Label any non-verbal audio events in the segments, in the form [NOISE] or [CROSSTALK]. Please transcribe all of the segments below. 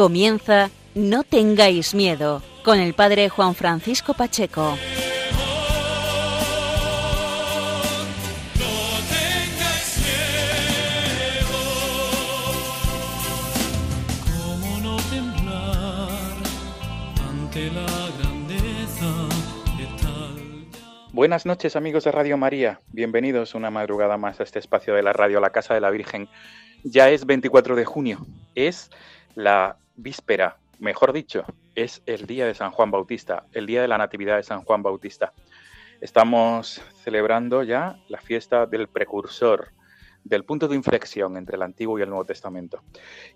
Comienza No tengáis miedo con el padre Juan Francisco Pacheco. ¿Cómo no temblar ante la grandeza de tal? Buenas noches amigos de Radio María, bienvenidos una madrugada más a este espacio de la radio La Casa de la Virgen. Ya es 24 de junio, es la víspera, mejor dicho, es el día de San Juan Bautista, el día de la Natividad de San Juan Bautista. Estamos celebrando ya la fiesta del precursor, del punto de inflexión entre el Antiguo y el Nuevo Testamento.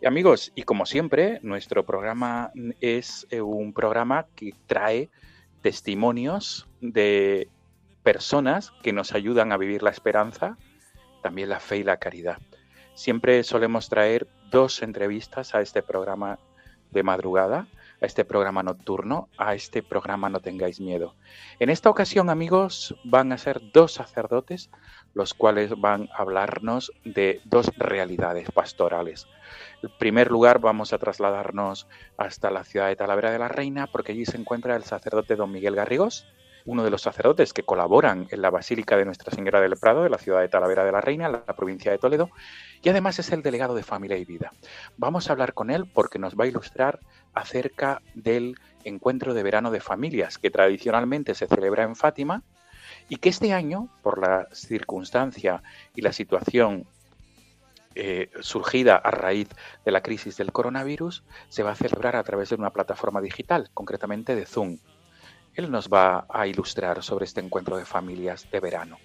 Y amigos, y como siempre, nuestro programa es eh, un programa que trae testimonios de personas que nos ayudan a vivir la esperanza, también la fe y la caridad. Siempre solemos traer dos entrevistas a este programa de madrugada, a este programa nocturno, a este programa No tengáis miedo. En esta ocasión, amigos, van a ser dos sacerdotes los cuales van a hablarnos de dos realidades pastorales. En primer lugar, vamos a trasladarnos hasta la ciudad de Talavera de la Reina, porque allí se encuentra el sacerdote don Miguel Garrigós, uno de los sacerdotes que colaboran en la Basílica de Nuestra Señora del Prado de la ciudad de Talavera de la Reina, en la provincia de Toledo, y además es el delegado de Familia y Vida. Vamos a hablar con él porque nos va a ilustrar acerca del encuentro de verano de familias que tradicionalmente se celebra en Fátima y que este año, por la circunstancia y la situación eh, surgida a raíz de la crisis del coronavirus, se va a celebrar a través de una plataforma digital, concretamente de Zoom. Él nos va a ilustrar sobre este encuentro de familias de verano.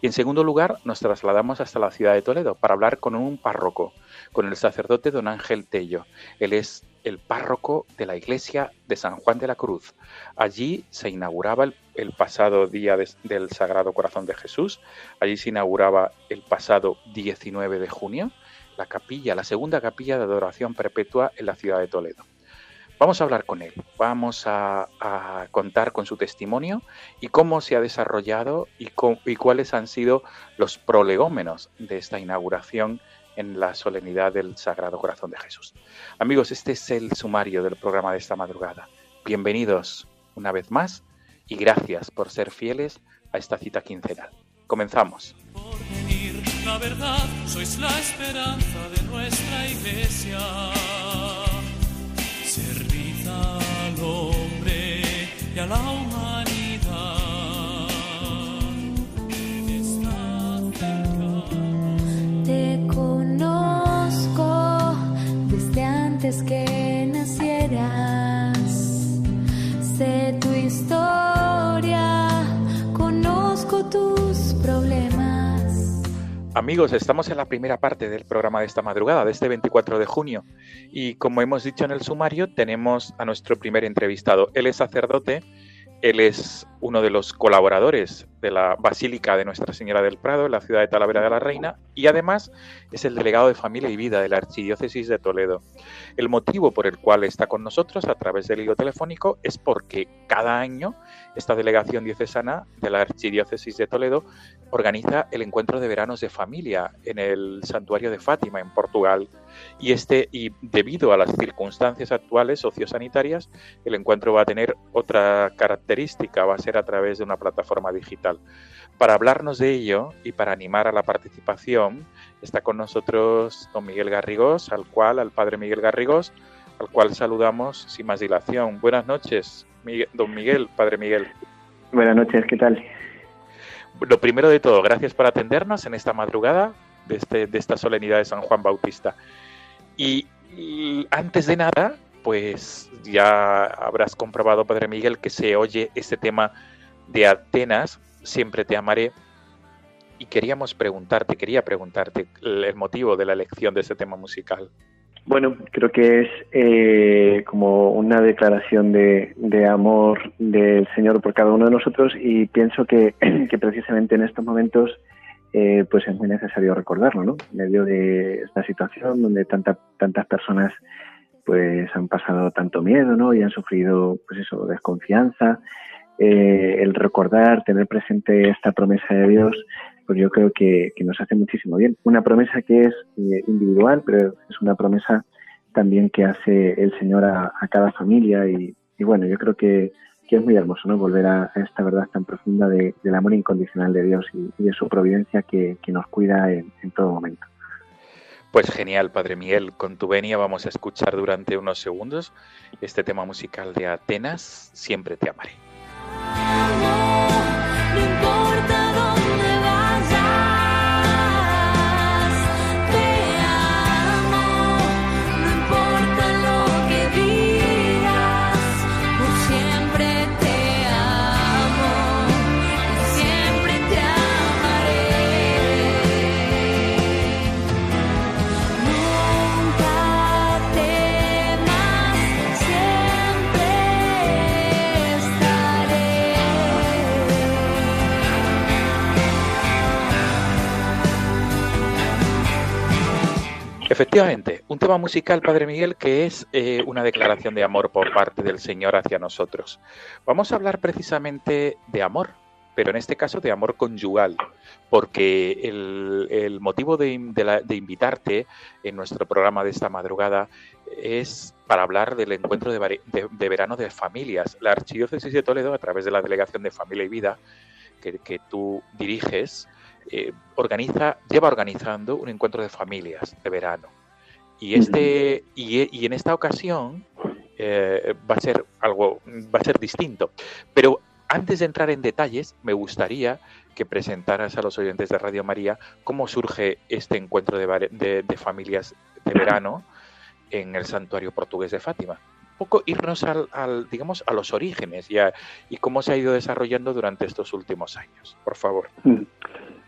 Y en segundo lugar, nos trasladamos hasta la ciudad de Toledo para hablar con un párroco, con el sacerdote don Ángel Tello. Él es el párroco de la iglesia de San Juan de la Cruz. Allí se inauguraba el, pasado día de, del Sagrado Corazón de Jesús, allí se inauguraba el pasado 19 de junio la capilla, la segunda capilla de adoración perpetua en la ciudad de Toledo. Vamos a hablar con él, vamos a, contar con su testimonio y cómo se ha desarrollado y, y, cuáles han sido los prolegómenos de esta inauguración en la solemnidad del Sagrado Corazón de Jesús. Amigos, este es el sumario del programa de esta madrugada. Bienvenidos una vez más y gracias por ser fieles a esta cita quincenal. Comenzamos. Por venir, la verdad, sois la esperanza de nuestra iglesia. Al hombre y a la humanidad. Amigos, estamos en la primera parte del programa de esta madrugada, de este 24 de junio. Y como hemos dicho en el sumario, tenemos a nuestro primer entrevistado. Él es sacerdote, él es uno de los colaboradores de la Basílica de Nuestra Señora del Prado, en la ciudad de Talavera de la Reina, y además es el delegado de Familia y Vida de la Archidiócesis de Toledo. El motivo por el cual está con nosotros a través del hilo telefónico es porque cada año esta delegación diocesana de la Archidiócesis de Toledo organiza el encuentro de veranos de familia en el santuario de Fátima, en Portugal. Y, este, y debido a las circunstancias actuales sociosanitarias, el encuentro va a tener otra característica, va a ser a través de una plataforma digital. Para hablarnos de ello y para animar a la participación, está con nosotros don Miguel Garrigós, al cual, al padre Miguel Garrigós, al cual saludamos sin más dilación. Buenas noches, Miguel, don Miguel, padre Miguel. Buenas noches, ¿qué tal? Lo primero de todo, gracias por atendernos en esta madrugada de, este, de esta solemnidad de San Juan Bautista. Y, y, antes de nada, pues ya habrás comprobado, Padre Miguel, que se oye este tema de Atenas, Siempre te amaré. Y queríamos preguntarte, quería preguntarte el motivo de la elección de este tema musical. Bueno, creo que es eh, como una declaración de, amor del Señor por cada uno de nosotros y pienso [CLEARS THROAT] que, precisamente en estos momentos eh, pues es muy necesario recordarlo, ¿no? En medio de esta situación donde tanta, tantas personas pues han pasado tanto miedo, ¿no? Y han sufrido, pues eso, desconfianza. Eh, el recordar, tener presente esta promesa de Dios, pues yo creo que, nos hace muchísimo bien. Una promesa que es eh, individual, pero es una promesa también que hace el Señor a, cada familia y, bueno, yo creo que, es muy hermoso, ¿no? Volver a, esta verdad tan profunda del amor incondicional de Dios y, de su providencia que, nos cuida en todo momento. Pues genial, Padre Miguel. Con tu venia vamos a escuchar durante unos segundos este tema musical de Atenas, Siempre te amaré. I Efectivamente, un tema musical, Padre Miguel, que es eh, una declaración de amor por parte del Señor hacia nosotros. Vamos a hablar precisamente de amor, pero en este caso de amor conyugal, porque el, motivo de, invitarte en nuestro programa de esta madrugada es para hablar del encuentro de, verano de familias. La Archidiócesis de Toledo, a través de la Delegación de Familia y Vida, que, que tú diriges, eh, organiza, lleva organizando un encuentro de familias de verano. Y, este, y, en esta ocasión eh, va a ser algo, va a ser distinto. Pero antes de entrar en detalles, me gustaría que presentaras a los oyentes de Radio María cómo surge este encuentro de, familias de verano en el santuario portugués de Fátima. Poco irnos al, digamos, a los orígenes y, y, cómo se ha ido desarrollando durante estos últimos años. Por favor.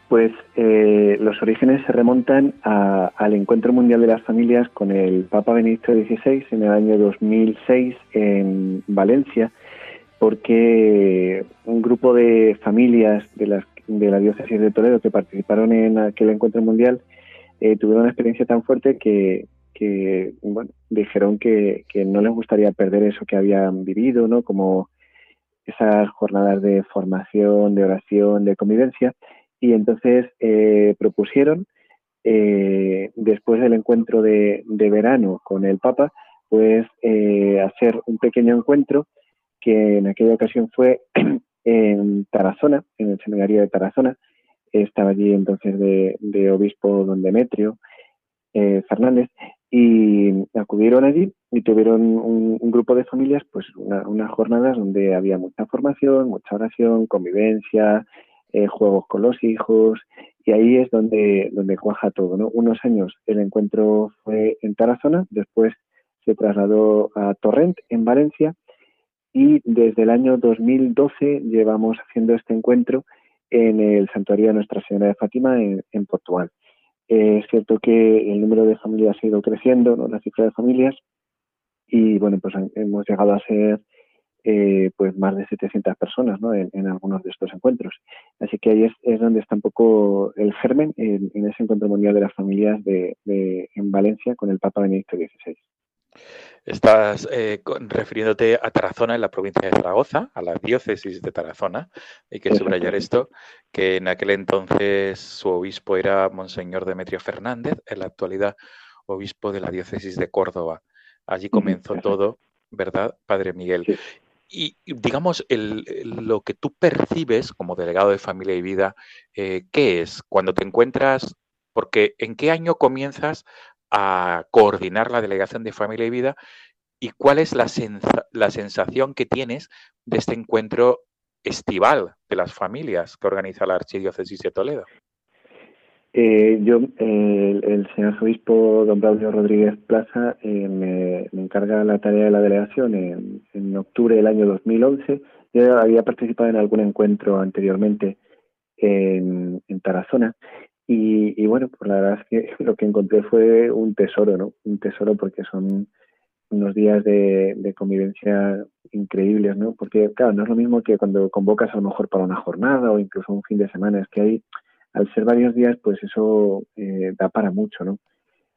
Pues eh, los orígenes se remontan al Encuentro Mundial de las Familias con el Papa Benedicto XVI en el año 2006 en Valencia, porque un grupo de familias de, las, de la diócesis de Toledo que participaron en aquel Encuentro Mundial eh, tuvieron una experiencia tan fuerte que, bueno, dijeron que, que, no les gustaría perder eso que habían vivido, ¿no? Como esas jornadas de formación, de oración, de convivencia y entonces eh, propusieron, eh, después del encuentro de, verano con el Papa, pues eh, hacer un pequeño encuentro que en aquella ocasión fue [CLEARS THROAT] en Tarazona, en el seminario de Tarazona. Estaba allí entonces de, obispo don Demetrio Fernández y acudieron allí y tuvieron un, grupo de familias, pues unas jornadas donde había mucha formación, mucha oración, convivencia, eh, juegos con los hijos, y ahí es donde, donde cuaja todo. ¿no? Unos años el encuentro fue en Tarazona, después se trasladó a Torrent, en Valencia, y desde el año 2012 llevamos haciendo este encuentro en el Santuario de Nuestra Señora de Fátima en, Portugal. Es cierto que el número de familias ha ido creciendo, ¿no? la cifra de familias, y bueno, pues hemos llegado a ser eh, pues más de 700 personas ¿no? en, algunos de estos encuentros. Así que ahí es, donde está un poco el germen en, ese encuentro mundial de las familias de, en Valencia con el Papa Benedicto XVI. Estás eh, refiriéndote a Tarazona en la provincia de Zaragoza, a la diócesis de Tarazona. Hay que subrayar esto, que en aquel entonces su obispo era Monseñor Demetrio Fernández, en la actualidad obispo de la diócesis de Córdoba. Allí comenzó todo, ¿verdad, Padre Miguel? Y, digamos, el, lo que tú percibes como delegado de familia y vida, eh, ¿qué es cuando te encuentras? Porque ¿en qué año comienzas a coordinar la delegación de familia y vida? ¿Y cuál es la, la sensación que tienes de este encuentro estival de las familias que organiza la Archidiócesis de Toledo? Eh, yo, el, señor obispo don Braulio Rodríguez Plaza eh, me, encarga la tarea de la delegación en, octubre del año 2011. Yo había participado en algún encuentro anteriormente en, Tarazona y, bueno, pues la verdad es que [LAUGHS] lo que encontré fue un tesoro, ¿no? Un tesoro porque son unos días de, de, convivencia increíbles, ¿no? Porque, claro, no es lo mismo que cuando convocas a lo mejor para una jornada o incluso un fin de semana, es que hay al ser varios días, pues eso eh, da para mucho, ¿no?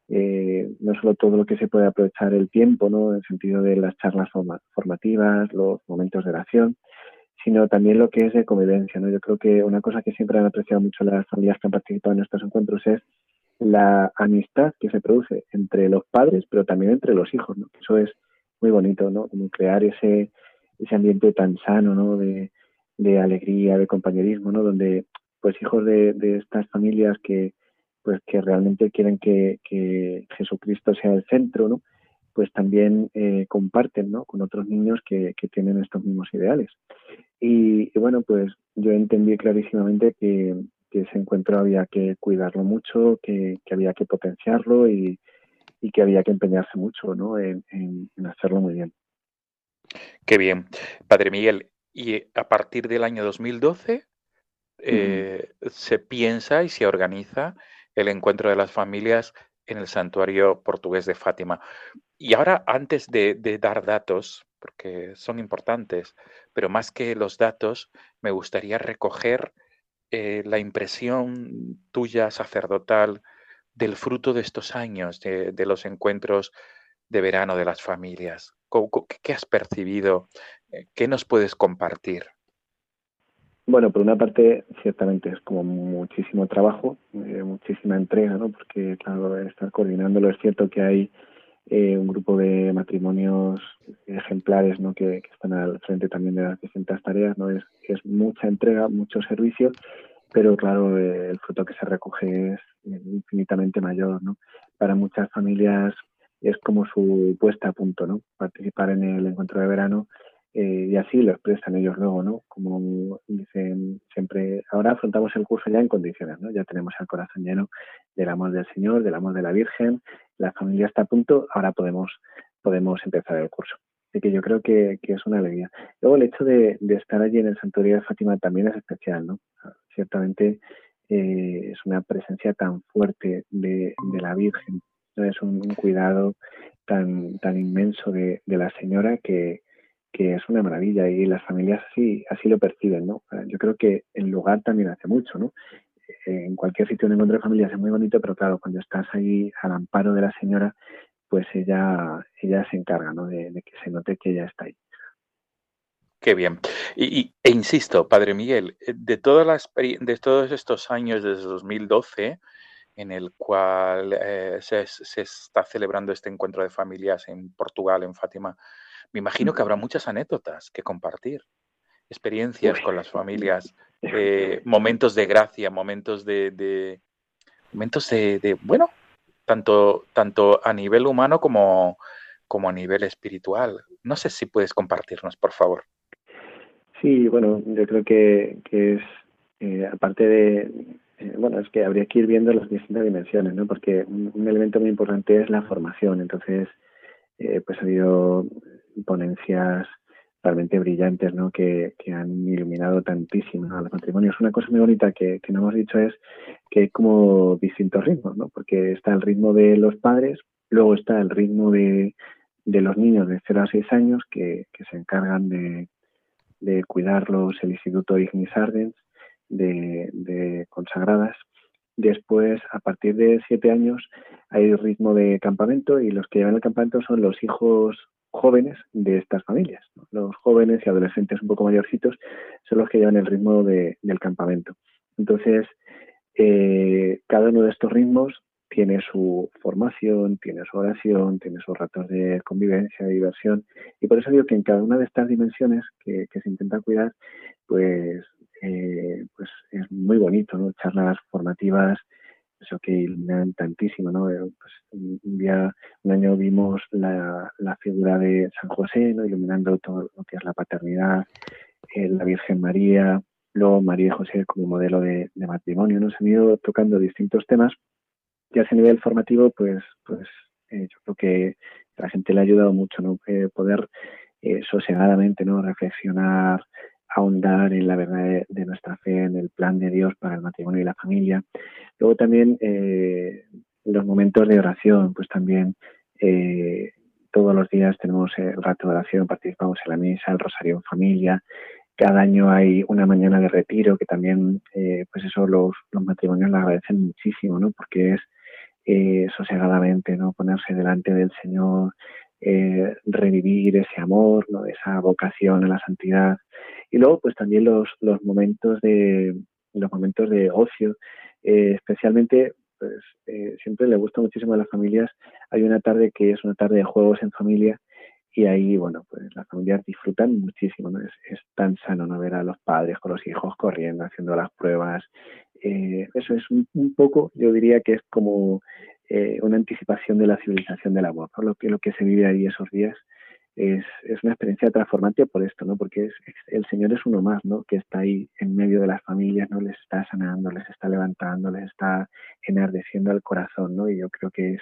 Eh, no solo todo lo que se puede aprovechar el tiempo, ¿no? En el sentido de las charlas formativas, los momentos de oración, sino también lo que es de convivencia, ¿no? Yo creo que una cosa que siempre han apreciado mucho las familias que han participado en estos encuentros es la amistad que se produce entre los padres, pero también entre los hijos, ¿no? Eso es muy bonito, ¿no? Como crear ese, ese ambiente tan sano, ¿no? De, de alegría, de compañerismo, ¿no? Donde pues hijos de, estas familias que pues que realmente quieren que, Jesucristo sea el centro, ¿no? Pues también eh, comparten ¿no? con otros niños que, tienen estos mismos ideales. Y, bueno, pues yo entendí clarísimamente que, ese encuentro había que cuidarlo mucho, que, había que potenciarlo y, que había que empeñarse mucho ¿no? en, en hacerlo muy bien. Qué bien. Padre Miguel, y a partir del año 2012 eh, se piensa y se organiza el encuentro de las familias en el santuario portugués de Fátima. Y ahora, antes de, dar datos, porque son importantes, pero más que los datos, me gustaría recoger eh, la impresión tuya sacerdotal del fruto de estos años, de, los encuentros de verano de las familias. ¿Qué has percibido? Eh, ¿Qué nos puedes compartir? Bueno, por una parte, ciertamente es como muchísimo trabajo, eh, muchísima entrega, ¿no? Porque, claro, estar coordinándolo es cierto que hay eh, un grupo de matrimonios ejemplares, ¿no? Que, están al frente también de las distintas tareas, ¿no? Es, es mucha entrega, mucho servicio, pero, claro, eh, el fruto que se recoge es infinitamente mayor, ¿no? Para muchas familias es como su puesta a punto, ¿no? Participar en el encuentro de verano eh, y así lo expresan ellos luego, ¿no? Como dicen siempre, ahora afrontamos el curso ya en condiciones, ¿no? Ya tenemos el corazón lleno del amor del Señor, del amor de la Virgen, la familia está a punto, ahora podemos, podemos empezar el curso. Así que yo creo que, es una alegría. Luego el hecho de, estar allí en el santuario de Fátima también es especial, ¿no? Ciertamente eh, es una presencia tan fuerte de, la Virgen, es un, cuidado tan, tan inmenso de la Señora que, que es una maravilla y las familias así, así lo perciben, ¿no? Yo creo que el lugar también hace mucho, ¿no? Eh, en cualquier sitio donde encuentre familias es muy bonito, pero claro, cuando estás ahí al amparo de la señora, pues ella, ella se encarga, ¿no? De, que se note que ella está ahí. Qué bien. Y, e insisto, Padre Miguel, eh, de todas las de todos estos años desde 2012, en el cual eh, se, se, está celebrando este encuentro de familias en Portugal, en Fátima, me imagino que habrá muchas anécdotas que compartir, experiencias con las familias, eh, momentos de gracia, momentos de, momentos de, bueno, tanto, tanto a nivel humano como, como a nivel espiritual. No sé si puedes compartirnos, por favor. Sí, bueno, yo creo que, es, eh, aparte de, eh, bueno, es que habría que ir viendo las distintas dimensiones, ¿no? Porque un, elemento muy importante es la formación. Entonces, pues ha habido ponencias realmente brillantes ¿no? que, han iluminado tantísimo a los matrimonios. Una cosa muy bonita que, no hemos dicho es que hay como distintos ritmos, ¿no? porque está el ritmo de los padres, luego está el ritmo de, de los niños de 0 a 6 años que, se encargan de, de cuidarlos el Instituto Ignis Ardens, de, de consagradas. Después, a partir de siete años, hay ritmo de campamento y los que llevan el campamento son los hijos jóvenes de estas familias. Los jóvenes y adolescentes un poco mayorcitos son los que llevan el ritmo del campamento. Entonces, eh, cada uno de estos ritmos tiene su formación, tiene su oración, tiene sus ratos de convivencia, de diversión, y por eso digo que en cada una de estas dimensiones que, se intenta cuidar, pues, eh, pues es muy bonito, ¿no? Charlas formativas, eso que iluminan tantísimo, ¿no? Pues un día, un año vimos la, la figura de San José, ¿no? Iluminando todo lo que es la paternidad, eh, la Virgen María, luego María y José como modelo de, matrimonio. Nos han ido tocando distintos temas y a ese nivel formativo, pues, pues eh, yo creo que la gente le ha ayudado mucho, ¿no? Eh, poder eh, sosegadamente, ¿no? Reflexionar, ahondar en la verdad de, nuestra fe, en el plan de Dios para el matrimonio y la familia. Luego también los momentos de oración, pues también todos los días tenemos el rato de oración, participamos en la misa, el rosario en familia, cada año hay una mañana de retiro que también, eh, pues eso los, los, matrimonios lo agradecen muchísimo, ¿no? Porque es eh, sosegadamente, ¿no? Ponerse delante del Señor, eh, revivir ese amor. Esa vocación a la santidad. Y luego, pues también los, los momentos de los momentos de ocio, especialmente pues siempre le gusta muchísimo a las familias. Hay una tarde que es una tarde de juegos en familia y ahí, bueno, pues las familias disfrutan muchísimo, ¿no? Es, es, tan sano no ver a los padres con los hijos corriendo, haciendo las pruebas. Eh, eso es un, poco, yo diría que es como eh, una anticipación de la civilización del amor, Lo, que, lo que se vive ahí esos días es, es una experiencia transformante por esto, ¿no? Porque es, el Señor es uno más, ¿no? Que está ahí en medio de las familias, ¿no? Les está sanando, les está levantando, les está enardeciendo el corazón, ¿no? Y yo creo que es,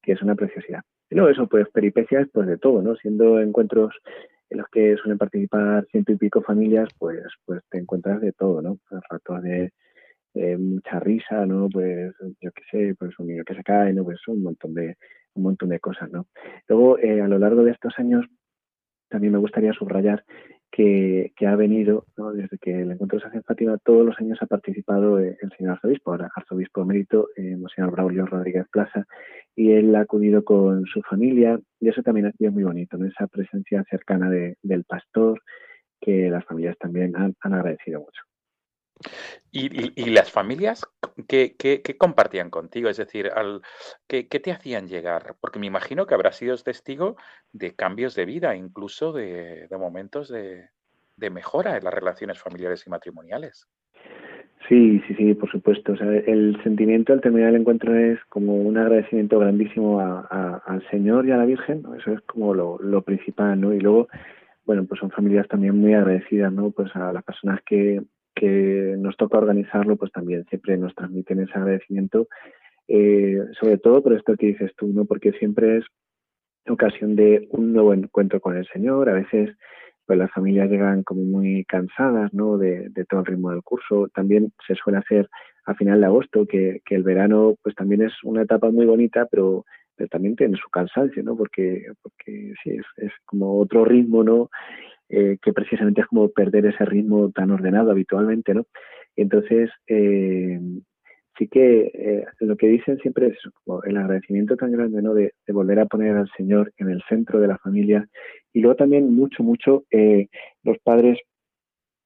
que es una preciosidad. Y luego eso, pues peripecias, pues de todo, ¿no? Siendo encuentros en los que suelen participar ciento y pico familias, pues, pues te encuentras de todo, ¿no? Pues ratos de mucha risa, ¿no? Pues yo qué sé, pues un niño que se cae, ¿no? Pues un montón de, un montón de cosas, ¿no? Luego, eh, a lo largo de estos años, también me gustaría subrayar que, ha venido, desde que el encuentro se hace en Fátima, todos los años ha participado el señor arzobispo, ahora arzobispo emérito, eh, Monseñor Braulio Rodríguez Plaza, y él ha acudido con su familia, y eso también ha sido muy bonito, ¿no? esa presencia cercana del pastor, que las familias también han, agradecido mucho. ¿Y, las familias ¿qué, compartían contigo? Es decir, al, ¿qué, te hacían llegar? Porque me imagino que habrás sido testigo de cambios de vida, incluso de, momentos de, mejora en las relaciones familiares y matrimoniales. Sí, sí, sí, por supuesto. el sentimiento al terminar el encuentro es como un agradecimiento grandísimo al Señor y a la Virgen. Eso es como lo, lo principal, ¿no? Y luego, bueno, pues son familias también muy agradecidas, ¿no? Pues a las personas que, que nos toca organizarlo, pues también siempre nos transmiten ese agradecimiento, eh, sobre todo por esto que dices tú, ¿no? Porque siempre es ocasión de un nuevo encuentro con el Señor, a veces pues las familias llegan como muy cansadas, ¿no? De, todo el ritmo del curso, también se suele hacer a final de agosto, que, el verano pues también es una etapa muy bonita, pero, pero también tiene su cansancio, ¿no? Porque, porque sí, es, es como otro ritmo, ¿no? Eh, que precisamente es como perder ese ritmo tan ordenado habitualmente, ¿no? entonces, eh, sí que eh, lo que dicen siempre es como el agradecimiento tan grande, ¿no? De, volver a poner al Señor en el centro de la familia y luego también mucho, mucho los padres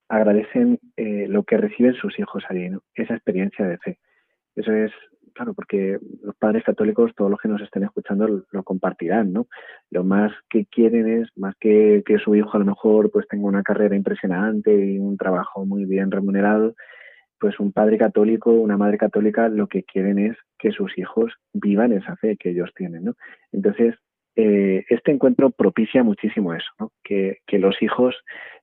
agradecen lo que reciben sus hijos allí, ¿no? Esa experiencia de fe. Eso es claro, porque los padres católicos, todos los que nos estén escuchando, lo, compartirán, ¿no? Lo más que quieren es, más que que su hijo a lo mejor pues tenga una carrera impresionante y un trabajo muy bien remunerado, pues un padre católico, una madre católica, lo que quieren es que sus hijos vivan esa fe que ellos tienen, ¿no? Entonces, eh, este encuentro propicia muchísimo eso, ¿no? que, que, los hijos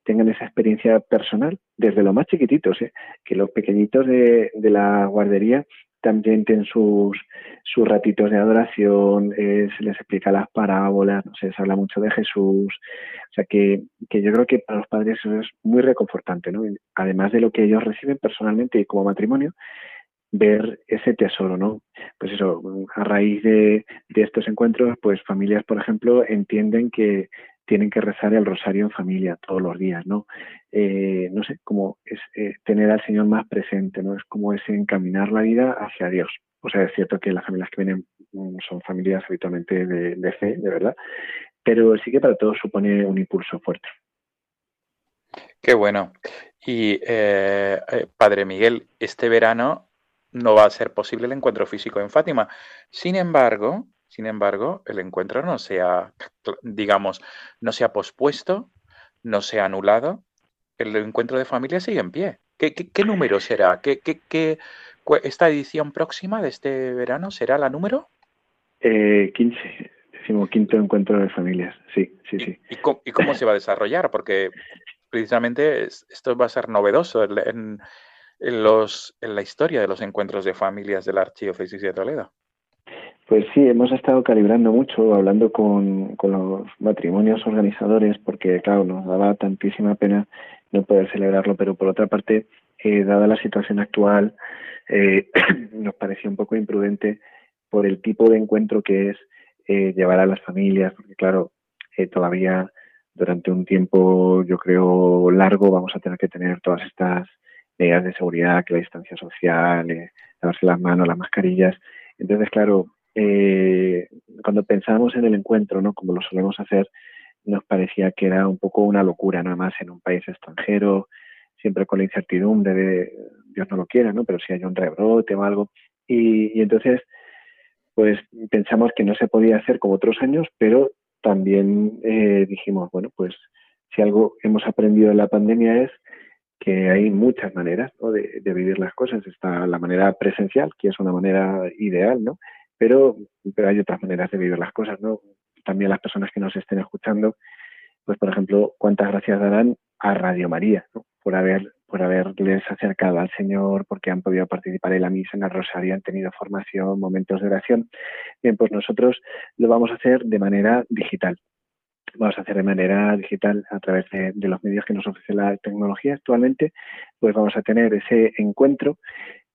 tengan esa experiencia personal desde lo más chiquititos, ¿eh? que los pequeñitos de, de la guardería también tienen sus, sus ratitos de adoración, eh, se les explica las parábolas, no sé, se habla mucho de Jesús. O sea que, que yo creo que para los padres eso es muy reconfortante, ¿no? Además de lo que ellos reciben personalmente y como matrimonio, ver ese tesoro, ¿no? Pues eso, a raíz de, de estos encuentros, pues familias, por ejemplo, entienden que tienen que rezar el rosario en familia todos los días, ¿no? Eh, no sé, como es eh, tener al Señor más presente, ¿no? Es como es encaminar la vida hacia Dios. O sea, es cierto que las familias que vienen mm, son familias habitualmente de, fe, de verdad, pero sí que para todos supone un impulso fuerte. Qué bueno. Y eh, Padre Miguel, este verano no va a ser posible el encuentro físico en Fátima. Sin embargo, sin embargo, el encuentro no se ha, digamos, no se ha pospuesto, no se ha anulado. El encuentro de familia sigue en pie. ¿Qué, número será? ¿Qué, esta edición próxima de este verano será la número? Eh, 15, decimos quinto encuentro de familias, sí, sí, sí. ¿Y, cómo, se va a desarrollar? Porque precisamente esto va a ser novedoso en, los, en la historia de los encuentros de familias del Archidiócesis de Toledo. Pues sí, hemos estado calibrando mucho, hablando con, con los matrimonios organizadores, porque claro, nos daba tantísima pena no poder celebrarlo, pero por otra parte, eh, dada la situación actual, eh, [CLEARS THROAT] nos parecía un poco imprudente por el tipo de encuentro que es eh, llevar a las familias, porque claro, eh, todavía durante un tiempo, yo creo, largo, vamos a tener que tener todas estas medidas de seguridad, que la distancia social, lavarse las manos, las mascarillas. Entonces, claro, eh, cuando pensábamos en el encuentro, ¿no? Como lo solemos hacer, nos parecía que era un poco una locura, nada más en un país extranjero, siempre con la incertidumbre de Dios no lo quiera, ¿no? Pero si hay un rebrote o algo. Y, entonces, pues pensamos que no se podía hacer como otros años, pero también eh, dijimos, bueno, pues si algo hemos aprendido en la pandemia es que hay muchas maneras ¿no? de, de, vivir las cosas. Está la manera presencial, que es una manera ideal, ¿no? Pero, pero hay otras maneras de vivir las cosas, ¿no? También las personas que nos estén escuchando, pues por ejemplo, cuántas gracias darán a Radio María. Por haber por haberles acercado al Señor, porque han podido participar en la misa, en el rosario, han tenido formación, momentos de oración. Bien, pues nosotros lo vamos a hacer de manera digital. Vamos a hacer de manera digital a través de, de los medios que nos ofrece la tecnología actualmente, pues vamos a tener ese encuentro,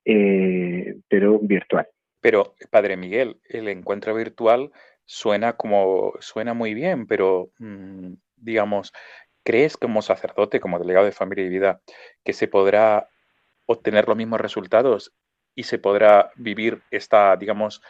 eh, pero virtual. Pero, Padre Miguel, el encuentro virtual suena como suena muy bien, pero mmm, digamos, ¿Crees como sacerdote, como delegado de familia y vida, que se podrá obtener los mismos resultados y se podrá vivir esta, digamos,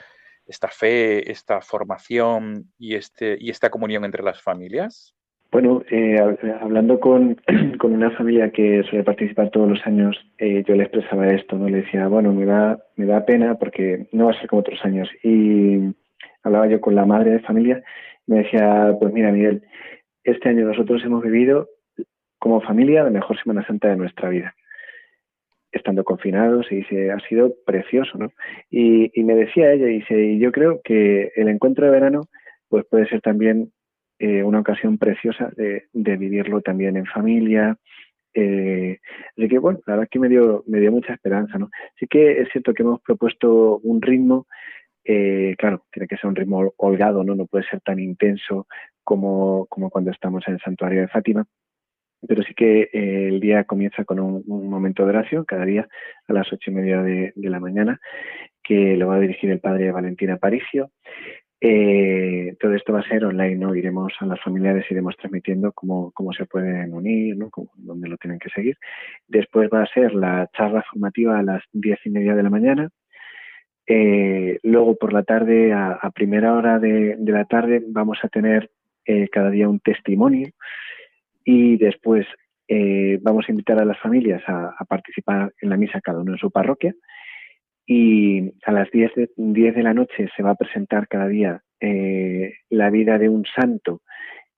esta fe, esta formación y, este, y esta comunión entre las familias? Bueno, eh, hablando con, [CLEARS THROAT] con, una familia que suele participar todos los años, eh, yo le expresaba esto, ¿no? Le decía, bueno, me da, me da pena porque no va a ser como otros años. Y hablaba yo con la madre de familia, me decía, pues mira, Miguel, este año nosotros hemos vivido como familia la mejor Semana Santa de nuestra vida estando confinados y dice, ha sido precioso, ¿no? Y, y me decía ella, dice, y yo creo que el encuentro de verano pues puede ser también eh, una ocasión preciosa de, vivirlo también en familia. Eh, así que bueno, la verdad que me dio, me dio mucha esperanza, ¿no? Sí que es cierto que hemos propuesto un ritmo, eh, claro, tiene que ser un ritmo holgado, ¿no? No puede ser tan intenso como, cuando estamos en el santuario de Fátima, pero sí que eh, el día comienza con un, momento de oración cada día a las ocho y media de, la mañana que lo va a dirigir el padre Valentín Aparicio. Eh, todo esto va a ser online, ¿no? Iremos a las familiares, iremos transmitiendo cómo, cómo se pueden unir, dónde lo tienen que seguir. Después va a ser la charla formativa a las diez y media de la mañana. Eh, luego por la tarde, a, primera hora de, la tarde, vamos a tener eh, cada día un testimonio y después vamos a invitar a las familias a, participar en la misa cada uno en su parroquia y a las 10 de, 10 de la noche se va a presentar cada día eh, la vida de un santo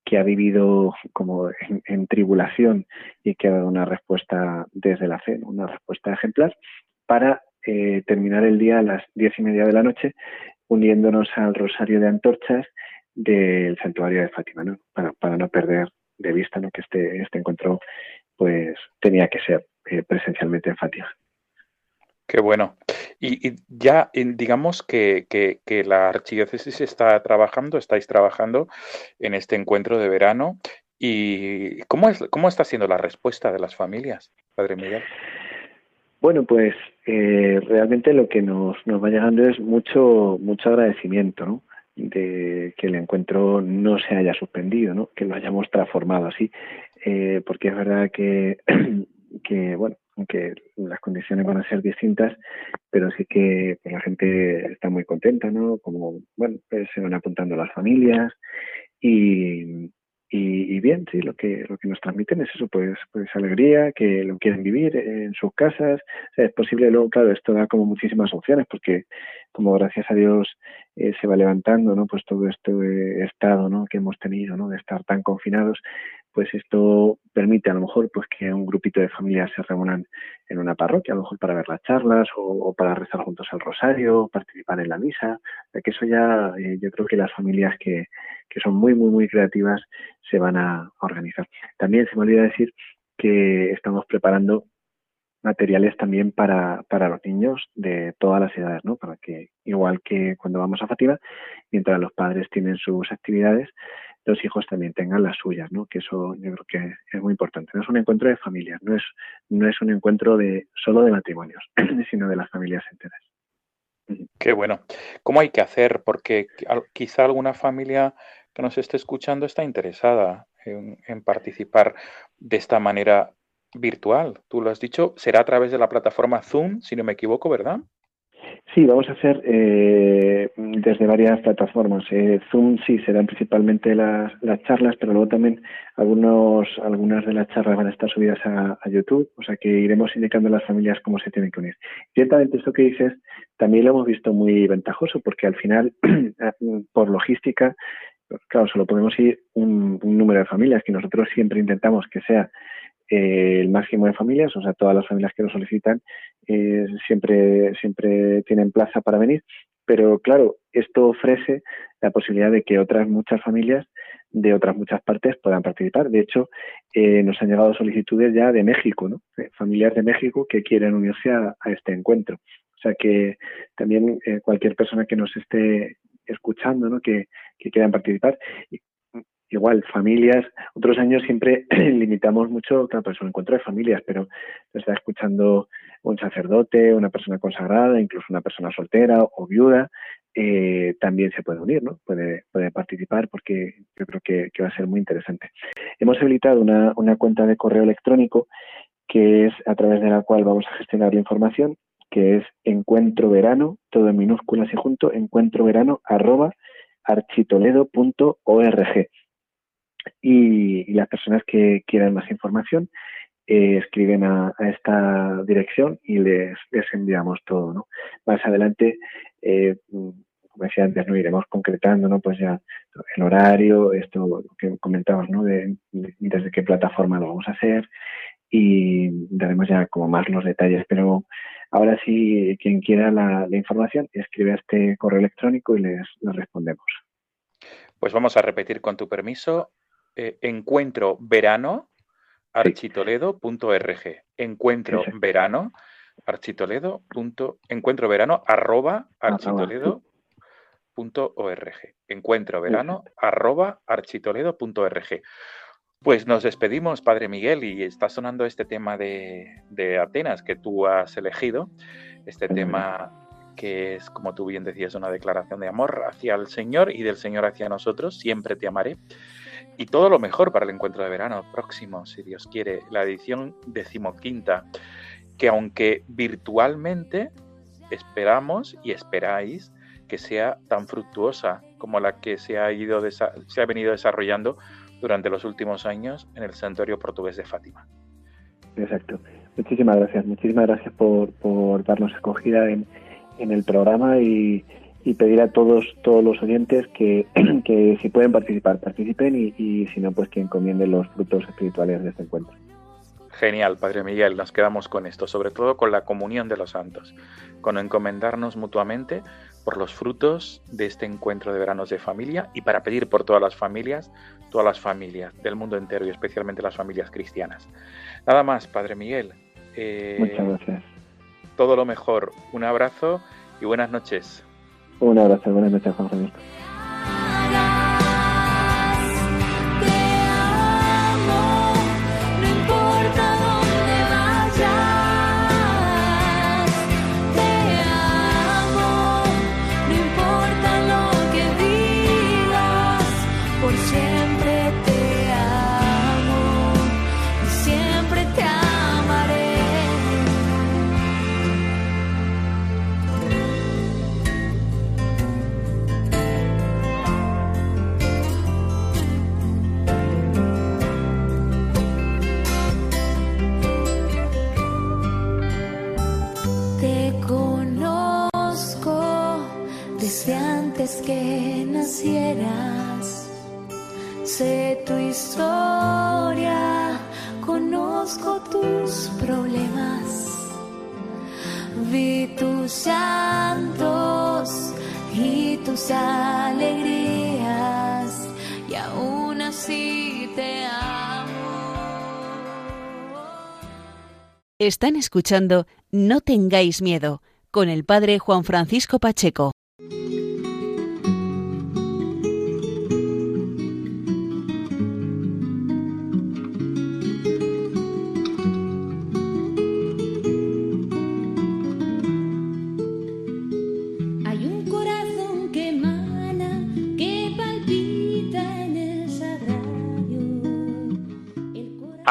que ha vivido como en, tribulación y que ha dado una respuesta desde la fe, una respuesta ejemplar, para eh, terminar el día a las diez y media de la noche uniéndonos al rosario de antorchas del santuario de Fátima, ¿no? Para, para no perder de vista ¿no? que este, este encuentro pues tenía que ser eh, presencialmente en Fátima. Qué bueno. Y, y ya digamos que, que, que, la archidiócesis está trabajando, estáis trabajando en este encuentro de verano. ¿Y cómo, es, cómo está siendo la respuesta de las familias, Padre Miguel? Bueno, pues eh, realmente lo que nos, nos va llegando es mucho, mucho agradecimiento, ¿no? de que el encuentro no se haya suspendido, ¿no? que lo hayamos transformado así, eh, porque es verdad que, [CLEARS THROAT] que, bueno, aunque las condiciones van a ser distintas, pero sí que pues, la gente está muy contenta, ¿no? Como, bueno, pues se van apuntando las familias y, y, bien, sí, lo que, lo que nos transmiten es eso, pues, pues alegría, que lo quieren vivir en sus casas. Es posible, luego, claro, esto da como muchísimas opciones, porque como gracias a Dios eh, se va levantando, ¿no? Pues todo este estado, ¿no? Que hemos tenido, ¿no? De estar tan confinados, pues esto permite a lo mejor pues que un grupito de familias se reúnan en una parroquia, a lo mejor para ver las charlas o, para rezar juntos el rosario, participar en la misa, que eso ya eh, yo creo que las familias que, que son muy, muy, muy creativas se van a organizar. También se me olvida decir que estamos preparando materiales también para, para los niños de todas las edades, ¿no? Para que, igual que cuando vamos a Fátima, mientras los padres tienen sus actividades, los hijos también tengan las suyas, ¿no? Que eso yo creo que es muy importante. No es un encuentro de familias, no es, no es un encuentro de solo de matrimonios, [CLEARS THROAT] sino de las familias enteras. Qué bueno. ¿Cómo hay que hacer? Porque quizá alguna familia que nos esté escuchando está interesada en, en participar de esta manera virtual. Tú lo has dicho, será a través de la plataforma Zoom, si no me equivoco, ¿verdad? Sí, vamos a hacer eh, desde varias plataformas. Eh, Zoom sí serán principalmente las, las, charlas, pero luego también algunos, algunas de las charlas van a estar subidas a, a, YouTube, o sea que iremos indicando a las familias cómo se tienen que unir. Ciertamente esto que dices también lo hemos visto muy ventajoso porque al final, [CLEARS THROAT] por logística, claro, solo podemos ir un número de familias que nosotros siempre intentamos que sea eh, el máximo de familias, o sea, todas las familias que lo solicitan eh, siempre, siempre tienen plaza para venir. Pero claro, esto ofrece la posibilidad de que otras muchas familias de otras muchas partes puedan participar. De hecho, eh, nos han llegado solicitudes ya de México, ¿no? familias de México que quieren unirse a, este encuentro. O sea que también cualquier persona que nos esté escuchando, ¿no? que, que quieran participar igual, familias, otros años siempre [CLEARS THROAT] limitamos mucho, claro, pues un encuentro de familias, pero está escuchando un sacerdote, una persona consagrada, incluso una persona soltera o viuda, eh, también se puede unir, ¿no? Puede, puede participar porque yo creo que, va a ser muy interesante. Hemos habilitado una, una cuenta de correo electrónico que es a través de la cual vamos a gestionar la información, que es encuentro verano, todo en minúsculas y junto, encuentro verano arroba architoledo.org y, las personas que quieran más información eh, escriben a, esta dirección y les, les enviamos todo, ¿no? Más adelante, eh, como decía antes, no iremos concretando, ¿no? Pues ya el horario, esto que comentamos, ¿no? De, desde qué plataforma lo vamos a hacer y daremos ya como más los detalles, pero ahora sí, quien quiera la, información, escribe a este correo electrónico y les respondemos. Pues vamos a repetir con tu permiso eh, encuentro verano architoledo.org. Encuentro verano architoledo. Encuentro verano arroba architoledo.org. Encuentro verano arroba architoledo.org. Pues nos despedimos, Padre Miguel, y está sonando este tema de, de Atenas que tú has elegido, este tema que es, como tú bien decías, una declaración de amor hacia el Señor y del Señor hacia nosotros, siempre te amaré y todo lo mejor para el encuentro de verano próximo, si Dios quiere, la edición decimoquinta, que aunque virtualmente esperamos y esperáis que sea tan fructuosa como la que se ha, ido se ha venido desarrollando durante los últimos años en el Santuario Portugués de Fátima. Exacto. Muchísimas gracias. Muchísimas gracias por, por darnos acogida en, en el programa y, y pedir a todos todos los oyentes que, [CLEARS THROAT] que si pueden participar, participen y, y, si no, pues que encomienden los frutos espirituales de este encuentro. Genial, Padre Miguel, nos quedamos con esto, sobre todo con la comunión de los santos, con encomendarnos mutuamente por los frutos de este encuentro de veranos de familia y para pedir por todas las familias, todas las familias del mundo entero y especialmente las familias cristianas. Nada más, Padre Miguel. Eh, Muchas gracias. Todo lo mejor, un abrazo y buenas noches. Un abrazo, buenas noches, Juan Francisco. Que nacieras. Sé tu historia, conozco tus problemas. Vi tus santos y tus alegrías y aún así te amo. Están escuchando No tengáis miedo con el padre Juan Francisco Pacheco.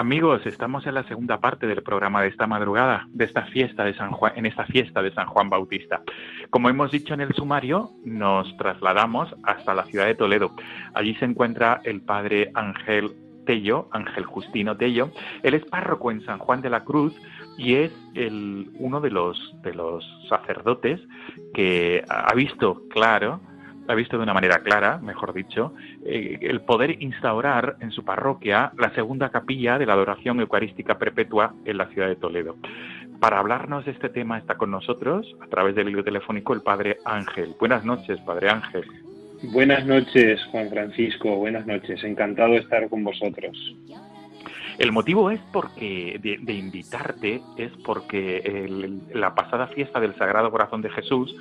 Amigos, estamos en la segunda parte del programa de esta madrugada, de esta fiesta de San Juan, en esta fiesta de San Juan Bautista. Como hemos dicho en el sumario, nos trasladamos hasta la ciudad de Toledo. Allí se encuentra el padre Ángel Tello, Ángel Justino Tello. Él es párroco en San Juan de la Cruz y es el, uno de los, de los sacerdotes que ha visto claro ha visto de una manera clara, mejor dicho, eh, el poder instaurar en su parroquia la segunda capilla de la adoración eucarística perpetua en la ciudad de Toledo. Para hablarnos de este tema está con nosotros, a través del hilo telefónico, el Padre Ángel. Buenas noches, Padre Ángel. Buenas noches, Juan Francisco. Buenas noches. Encantado de estar con vosotros. El motivo es porque de, invitarte es porque la pasada fiesta del Sagrado Corazón de Jesús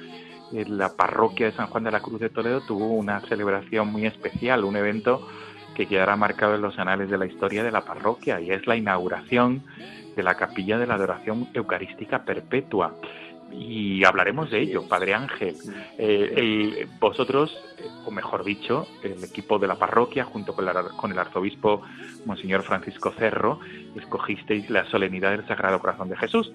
la parroquia de San Juan de la Cruz de Toledo tuvo una celebración muy especial, un evento que quedará marcado en los anales de la historia de la parroquia y es la inauguración de la capilla de la adoración eucarística perpetua. Y hablaremos de ello, Padre Ángel. Eh, vosotros, o mejor dicho, el equipo de la parroquia, junto con, con el arzobispo Monseñor Francisco Cerro, escogisteis la solemnidad del Sagrado Corazón de Jesús.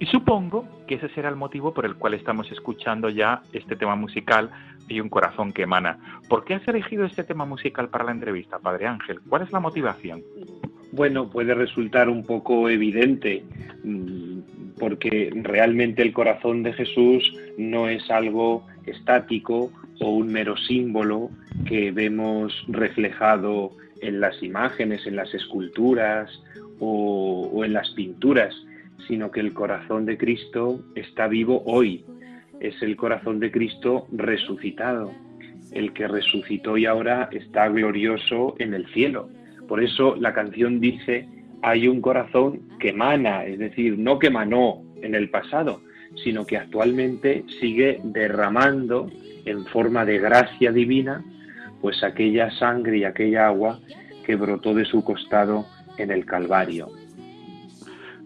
Y supongo que ese será el motivo por el cual estamos escuchando ya este tema musical y un corazón que emana. ¿Por qué has elegido este tema musical para la entrevista, Padre Ángel? ¿Cuál es la motivación? Bueno, puede resultar un poco evidente, mm, porque realmente el corazón de Jesús no es algo estático o un mero símbolo que vemos reflejado en las imágenes, en las esculturas o, en las pinturas sino que el corazón de Cristo está vivo hoy. Es el corazón de Cristo resucitado, el que resucitó y ahora está glorioso en el cielo. Por eso la canción dice, hay un corazón que emana, es decir, no que emanó en el pasado, sino que actualmente sigue derramando en forma de gracia divina, pues aquella sangre y aquella agua que brotó de su costado en el Calvario.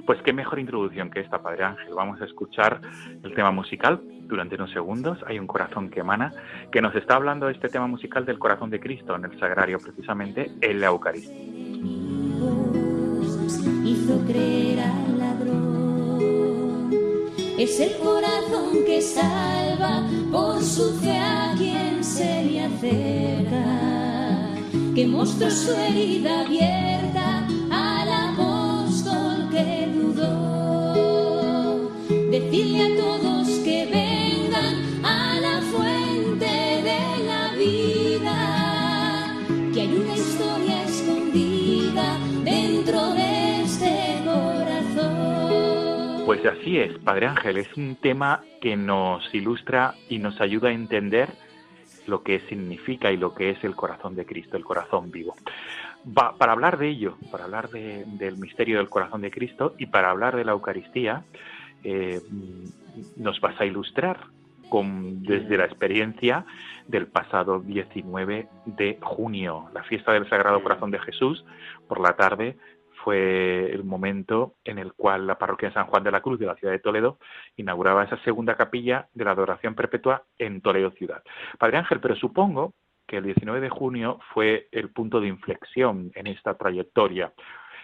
Pues qué mejor introducción que esta, Padre Ángel. Vamos a escuchar el tema musical durante unos segundos. Hay un corazón que emana, que nos está hablando de este tema musical del corazón de Cristo en el sagrario, precisamente en la Eucaristía. Hizo creer al ladrón. Es el corazón que salva por su fe a quien se le acerca, que mostró su herida abierta Decirle a todos Pues así es, Padre Ángel, es un tema que nos ilustra y nos ayuda a entender lo que significa y lo que es el corazón de Cristo, el corazón vivo. para hablar de ello, para hablar del misterio del corazón de Cristo y para hablar de la Eucaristía, eh, nos vas a ilustrar con, desde la experiencia del pasado 19 de junio, la fiesta del Sagrado Corazón de Jesús. Por la tarde fue el momento en el cual la parroquia de San Juan de la Cruz de la ciudad de Toledo inauguraba esa segunda capilla de la adoración perpetua en Toledo ciudad. Padre Ángel, pero supongo que el 19 de junio fue el punto de inflexión en esta trayectoria.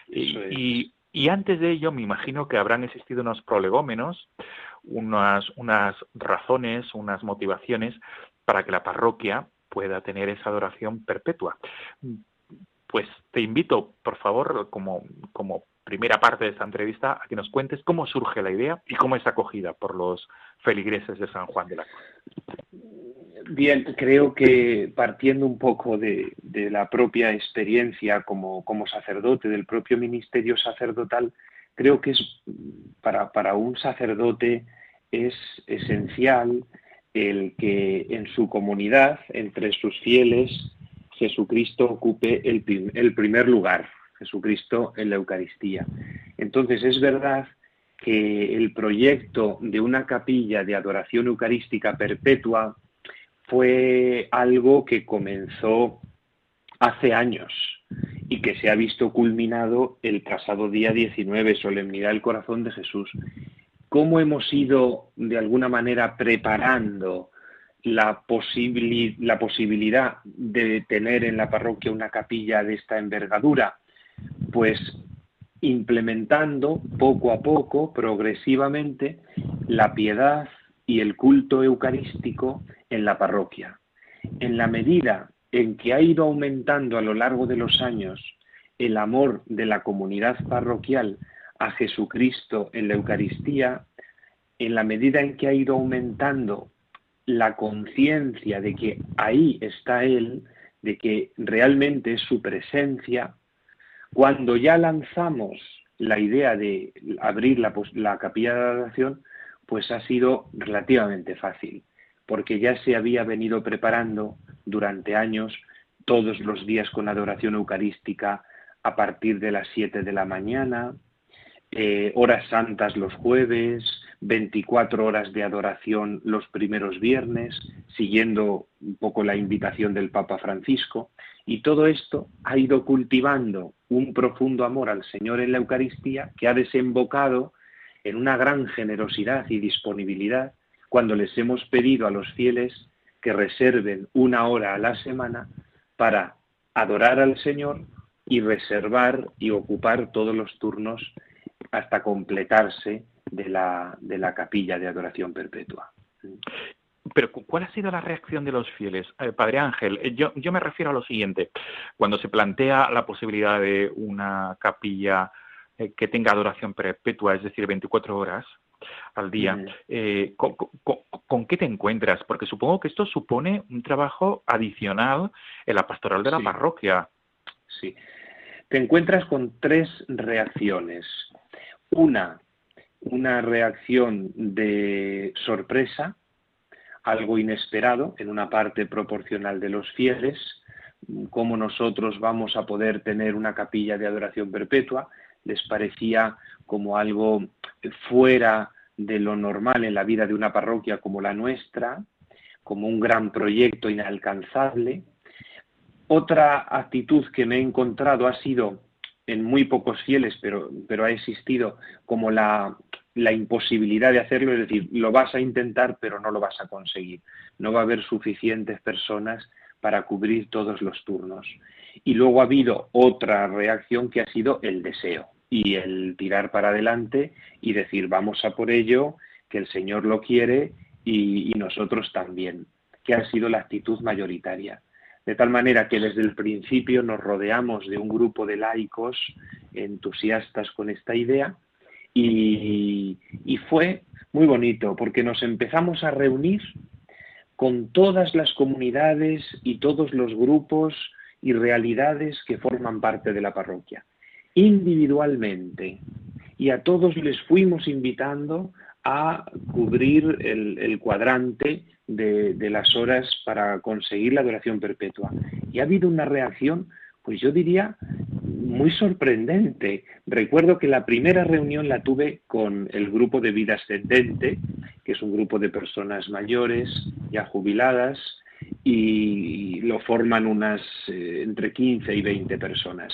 Y, y antes de ello, me imagino que habrán existido unos prolegómenos, unas, unas razones, unas motivaciones para que la parroquia pueda tener esa adoración perpetua. Pues te invito, por favor, como, como primera parte de esta entrevista, a que nos cuentes cómo surge la idea y cómo es acogida por los feligreses de San Juan de la Cruz. Bien, creo que partiendo un poco de, la propia experiencia como, sacerdote, del propio ministerio sacerdotal, creo que es para, para un sacerdote es esencial el que en su comunidad, entre sus fieles, Jesucristo ocupe el, primer lugar, Jesucristo en la Eucaristía. Entonces es verdad que el proyecto de una capilla de adoración eucarística perpetua fue algo que comenzó hace años y que se ha visto culminado el pasado día 19, Solemnidad del Corazón de Jesús. ¿Cómo hemos ido de alguna manera preparando la, la posibilidad de tener en la parroquia una capilla de esta envergadura? Pues implementando poco a poco, progresivamente, la piedad y el culto eucarístico en la parroquia. En la medida en que ha ido aumentando a lo largo de los años el amor de la comunidad parroquial a Jesucristo en la Eucaristía, en la medida en que ha ido aumentando la conciencia de que ahí está Él, de que realmente es su presencia, cuando ya lanzamos la idea de abrir la, la capilla de adoración, pues ha sido relativamente fácil, porque ya se había venido preparando durante años todos los días con adoración eucarística a partir de las 7 de la mañana, eh, horas santas los jueves, 24 horas de adoración los primeros viernes, siguiendo un poco la invitación del Papa Francisco. Y todo esto ha ido cultivando un profundo amor al Señor en la Eucaristía que ha desembocado en una gran generosidad y disponibilidad cuando les hemos pedido a los fieles que reserven una hora a la semana para adorar al Señor y reservar y ocupar todos los turnos hasta completarse de la, de la capilla de adoración perpetua. Pero ¿cuál ha sido la reacción de los fieles? Eh, Padre Ángel, eh, yo, yo me refiero a lo siguiente. Cuando se plantea la posibilidad de una capilla eh, que tenga adoración perpetua, es decir, 24 horas al día, ¿con, qué te encuentras? Porque supongo que esto supone un trabajo adicional en la pastoral de la parroquia. Sí. Te encuentras con tres reacciones. Una, una reacción de sorpresa, algo inesperado en una parte proporcional de los fieles, cómo nosotros vamos a poder tener una capilla de adoración perpetua, les parecía como algo fuera de lo normal en la vida de una parroquia como la nuestra, como un gran proyecto inalcanzable. Otra actitud que me he encontrado ha sido en muy pocos fieles, pero, pero ha existido como la, la imposibilidad de hacerlo, es decir, lo vas a intentar, pero no lo vas a conseguir. No va a haber suficientes personas para cubrir todos los turnos. Y luego ha habido otra reacción que ha sido el deseo y el tirar para adelante y decir, vamos a por ello, que el Señor lo quiere y, nosotros también, que ha sido la actitud mayoritaria. De tal manera que desde el principio nos rodeamos de un grupo de laicos entusiastas con esta idea y, fue muy bonito porque nos empezamos a reunir con todas las comunidades y todos los grupos y realidades que forman parte de la parroquia, individualmente. Y a todos les fuimos invitando a cubrir el, cuadrante de, de, las horas para conseguir la adoración perpetua. Y ha habido una reacción, pues yo diría, muy sorprendente. Recuerdo que la primera reunión la tuve con el grupo de vida ascendente, que es un grupo de personas mayores, ya jubiladas, y lo forman unas eh, entre 15 y 20 personas.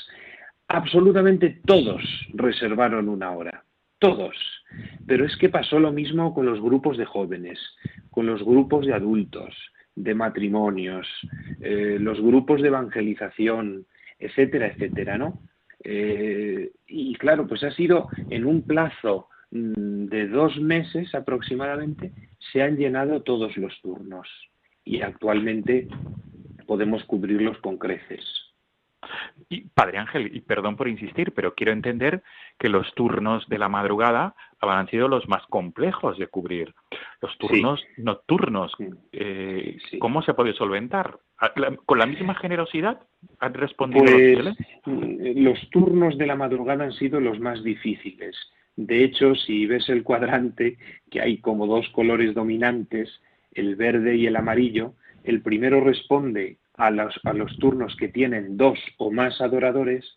Absolutamente todos reservaron una hora, todos. Pero es que pasó lo mismo con los grupos de jóvenes, con los grupos de adultos, de matrimonios, eh, los grupos de evangelización, etcétera, etcétera, ¿no? Eh, y claro, pues ha sido en un plazo mm, de dos meses aproximadamente, se han llenado todos los turnos y actualmente podemos cubrirlos con creces. Y, Padre Ángel, y perdón por insistir, pero quiero entender que los turnos de la madrugada han sido los más complejos de cubrir. Los turnos nocturnos, eh, ¿cómo se puede solventar? ¿Con la misma generosidad han respondido los pues, Los turnos de la madrugada han sido los más difíciles. De hecho, si ves el cuadrante, que hay como dos colores dominantes, el verde y el amarillo, el primero responde a los, a los turnos que tienen dos o más adoradores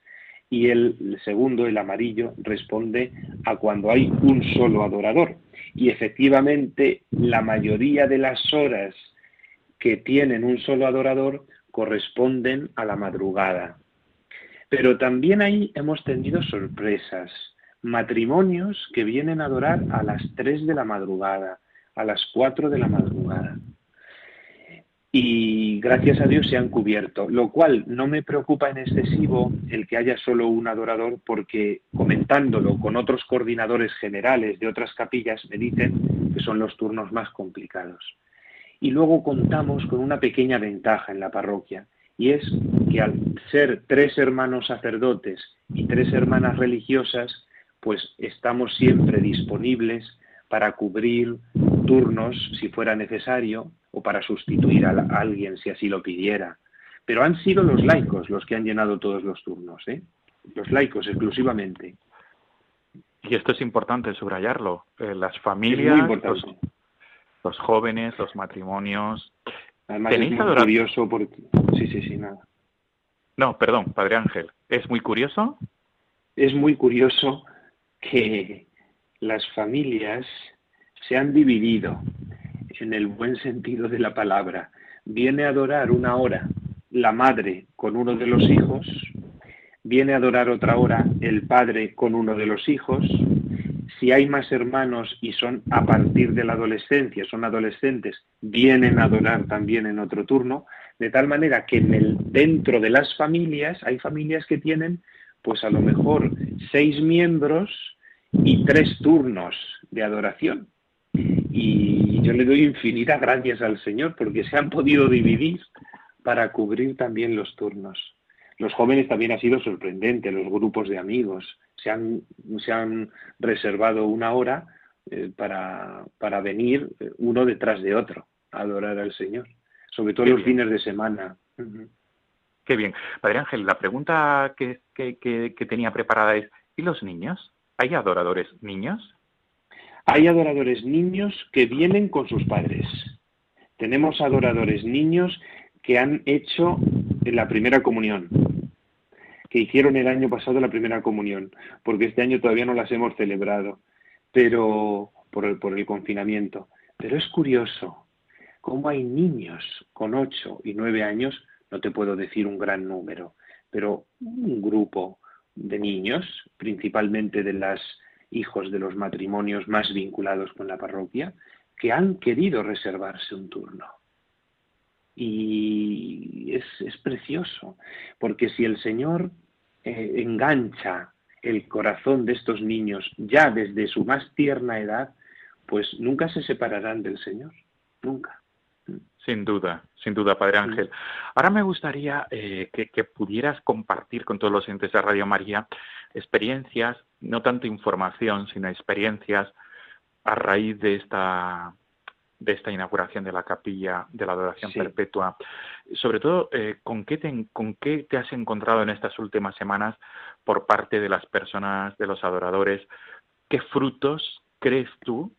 y el segundo, el amarillo, responde a cuando hay un solo adorador. Y efectivamente, la mayoría de las horas que tienen un solo adorador corresponden a la madrugada. Pero también ahí hemos tenido sorpresas, matrimonios que vienen a adorar a las 3 de la madrugada, a las 4 de la madrugada y gracias a Dios se han cubierto, lo cual no me preocupa en excesivo el que haya solo un adorador porque comentándolo con otros coordinadores generales de otras capillas me dicen que son los turnos más complicados. Y luego contamos con una pequeña ventaja en la parroquia y es que al ser tres hermanos sacerdotes y tres hermanas religiosas, pues estamos siempre disponibles para cubrir turnos si fuera necesario o para sustituir a, alguien si así lo pidiera. Pero han sido los laicos los que han llenado todos los turnos, ¿eh? los laicos exclusivamente. Y esto es importante subrayarlo. Eh, las familias, los, jóvenes, los matrimonios. Además es muy curioso porque... Sí, sí, sí, nada. No, perdón, Padre Ángel. ¿Es muy curioso? Es muy curioso que las familias se han dividido en el buen sentido de la palabra. Viene a adorar una hora la madre con uno de los hijos, viene a adorar otra hora el padre con uno de los hijos. Si hay más hermanos y son a partir de la adolescencia, son adolescentes, vienen a adorar también en otro turno, de tal manera que en el, dentro de las familias hay familias que tienen pues a lo mejor seis miembros y tres turnos de adoración. Y yo le doy infinitas gracias al Señor porque se han podido dividir para cubrir también los turnos. Los jóvenes también ha sido sorprendente, los grupos de amigos se han, se han reservado una hora eh, para, para, venir eh, uno detrás de otro a adorar al Señor, sobre todo los fines de semana. Qué bien. Padre Ángel, la pregunta que, que, que tenía preparada es, ¿y los niños? ¿Hay adoradores niños? Hay adoradores niños que vienen con sus padres. Tenemos adoradores niños que han hecho la primera comunión, que hicieron el año pasado la primera comunión, porque este año todavía no las hemos celebrado, pero por el, por el confinamiento. Pero es curioso cómo hay niños con ocho y nueve años, no te puedo decir un gran número, pero un grupo de niños, principalmente de las hijos de los matrimonios más vinculados con la parroquia, que han querido reservarse un turno. Y es, precioso, porque si el Señor eh, engancha el corazón de estos niños ya desde su más tierna edad, pues nunca se separarán del Señor, nunca. Sin duda, sin duda, Padre Ángel. Ahora me gustaría eh, que, pudieras compartir con todos los entes de Radio María experiencias, no tanto información, sino experiencias a raíz de esta de esta inauguración de la capilla de la adoración perpetua. Sobre todo, eh, ¿con, qué te, ¿con qué te has encontrado en estas últimas semanas por parte de las personas, de los adoradores? ¿Qué frutos crees tú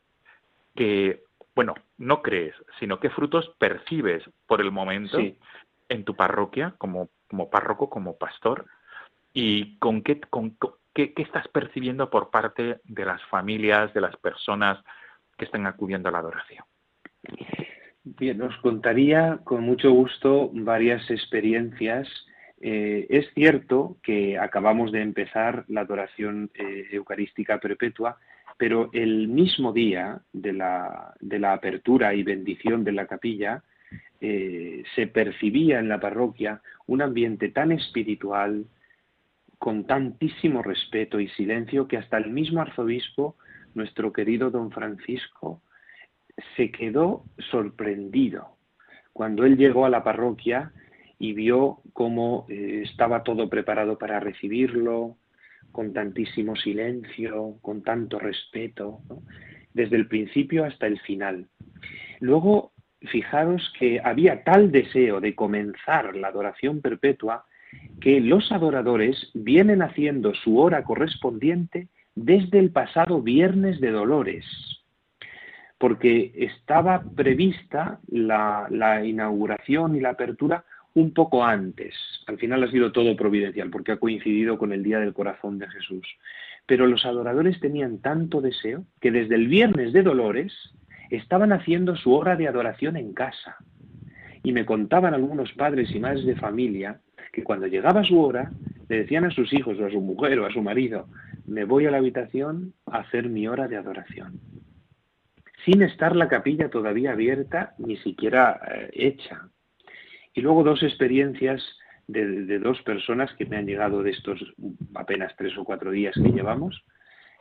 que bueno, no crees, sino qué frutos percibes por el momento en tu parroquia como, como párroco, como pastor, y con qué, con, qué, estás percibiendo por parte de las familias, de las personas que están acudiendo a la adoración. Bien, os contaría con mucho gusto varias experiencias. Eh, es cierto que acabamos de empezar la adoración eh, eucarística perpetua pero el mismo día de la, apertura y bendición de la capilla, eh, se percibía en la parroquia un ambiente tan espiritual, con tantísimo respeto y silencio, que hasta el mismo arzobispo, nuestro querido don Francisco, se quedó sorprendido cuando él llegó a la parroquia y vio cómo eh, estaba todo preparado para recibirlo, con tantísimo silencio, con tanto respeto, desde el principio hasta el final. Luego, fijaros que había tal deseo de comenzar la adoración perpetua que los adoradores vienen haciendo su hora correspondiente desde el pasado viernes de Dolores, porque estaba prevista la, la inauguración y la apertura un poco antes. Al final ha sido todo providencial porque ha coincidido con el Día del Corazón de Jesús. Pero los adoradores tenían tanto deseo que desde el viernes de Dolores estaban haciendo su hora de adoración en casa. Y me contaban algunos padres y madres de familia que cuando llegaba su hora le decían a sus hijos o a su mujer o a su marido, me voy a la habitación a hacer mi hora de adoración. Sin estar la capilla todavía abierta, ni siquiera eh, hecha. Y luego dos experiencias de, dos personas que me han llegado de estos apenas tres o cuatro días que llevamos.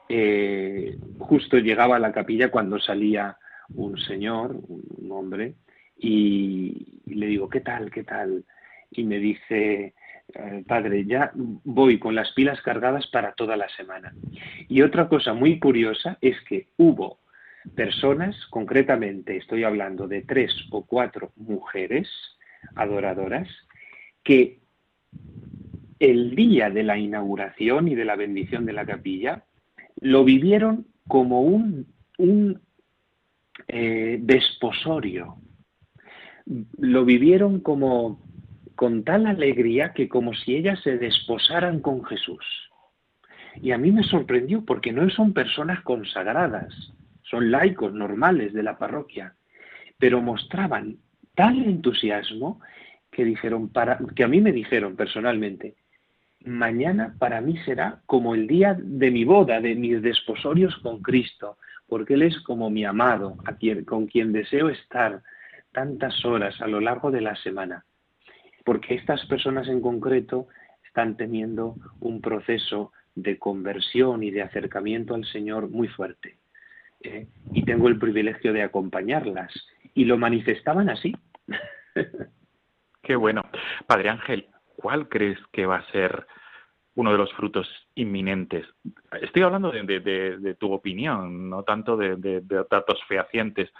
Eh, justo llegaba a la capilla cuando salía un señor, un hombre, y, le digo, ¿qué tal? ¿Qué tal? Y me dice, eh, padre, ya voy con las pilas cargadas para toda la semana. Y otra cosa muy curiosa es que hubo personas, concretamente estoy hablando de tres o cuatro mujeres adoradoras, que el día de la inauguración y de la bendición de la capilla lo vivieron como un, un eh, desposorio. Lo vivieron como con tal alegría que como si ellas se desposaran con Jesús. Y a mí me sorprendió porque no son personas consagradas, son laicos normales de la parroquia, pero mostraban tal entusiasmo que dijeron para que a mí me dijeron personalmente, mañana para mí será como el día de mi boda, de mis desposorios con Cristo, porque Él es como mi amado, con quien deseo estar tantas horas a lo largo de la semana, porque estas personas en concreto están teniendo un proceso de conversión y de acercamiento al Señor muy fuerte. ¿eh? Y tengo el privilegio de acompañarlas. Y lo manifestaban así. [LAUGHS] Qué bueno. Padre Ángel, ¿cuál crees que va a ser uno de los frutos inminentes? Estoy hablando de, tu opinión, no tanto de, datos fehacientes.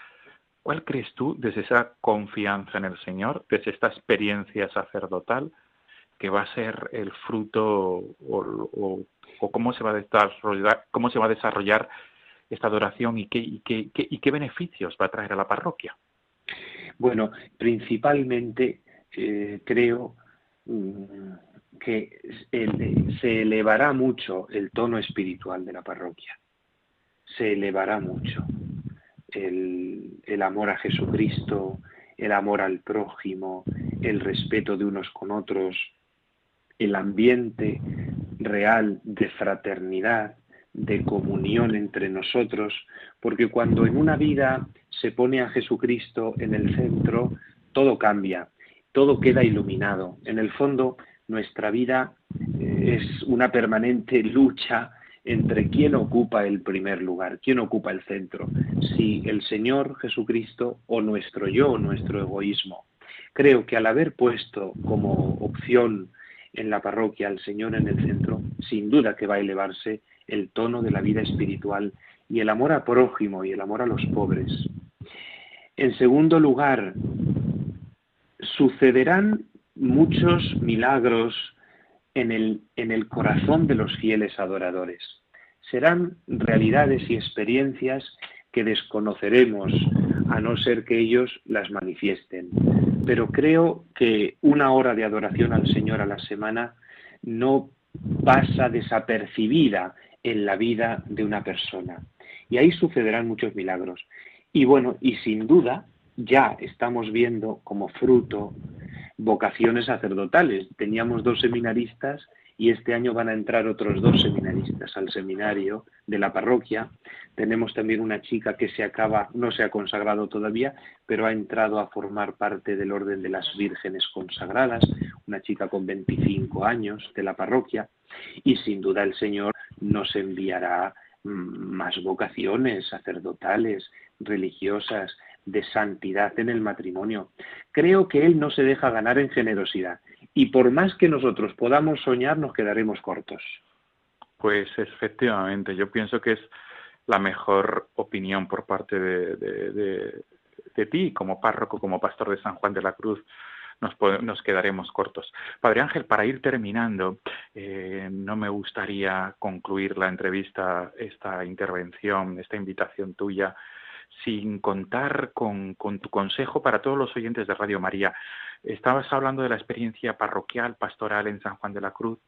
¿Cuál crees tú desde esa confianza en el Señor, desde esta experiencia sacerdotal, que va a ser el fruto o, cómo se va a desarrollar, esta adoración y qué, y qué beneficios va a traer a la parroquia? Bueno, principalmente eh, creo mm, que se elevará mucho el tono espiritual de la parroquia. Se elevará mucho el, el amor a Jesucristo, el amor al prójimo, el respeto de unos con otros, el ambiente real de fraternidad, de comunión entre nosotros, porque cuando en una vida se pone a Jesucristo en el centro, todo cambia, todo queda iluminado. En el fondo, nuestra vida eh, es una permanente lucha entre quién ocupa el primer lugar, quién ocupa el centro, si el Señor Jesucristo o nuestro yo, nuestro egoísmo. Creo que al haber puesto como opción en la parroquia al Señor en el centro, sin duda que va a elevarse el tono de la vida espiritual y el amor a prójimo y el amor a los pobres. En segundo lugar, sucederán muchos milagros en el, en el corazón de los fieles adoradores. Serán realidades y experiencias que desconoceremos a no ser que ellos las manifiesten. Pero creo que una hora de adoración al Señor a la semana no pasa desapercibida en la vida de una persona. Y ahí sucederán muchos milagros. Y bueno, y sin duda ya estamos viendo como fruto vocaciones sacerdotales. Teníamos dos seminaristas y este año van a entrar otros dos seminaristas al seminario de la parroquia. Tenemos también una chica que se acaba, no se ha consagrado todavía, pero ha entrado a formar parte del orden de las vírgenes consagradas, una chica con 25 años de la parroquia, y sin duda el Señor nos enviará mm, más vocaciones sacerdotales, religiosas, de santidad en el matrimonio. Creo que Él no se deja ganar en generosidad y por más que nosotros podamos soñar nos quedaremos cortos. Pues efectivamente, yo pienso que es la mejor opinión por parte de, de, ti como párroco, como pastor de San Juan de la Cruz. Nos, nos quedaremos cortos. Padre Ángel, para ir terminando, eh, no me gustaría concluir la entrevista, esta intervención, esta invitación tuya, sin contar con, tu consejo para todos los oyentes de Radio María. Estabas hablando de la experiencia parroquial, pastoral en San Juan de la Cruz,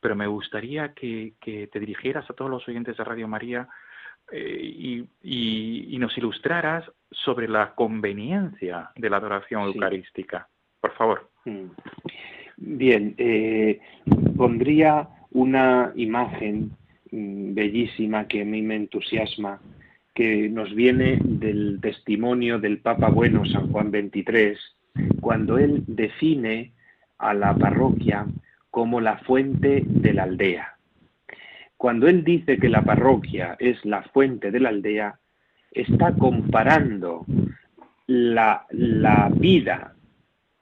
pero me gustaría que, te dirigieras a todos los oyentes de Radio María eh, y, nos ilustraras sobre la conveniencia de la adoración eucarística. Por favor. Mm. Bien, eh, pondría una imagen mm, bellísima que a mí me entusiasma, que nos viene del testimonio del Papa Bueno San Juan XXIII, cuando él define a la parroquia como la fuente de la aldea. Cuando él dice que la parroquia es la fuente de la aldea, está comparando la, la vida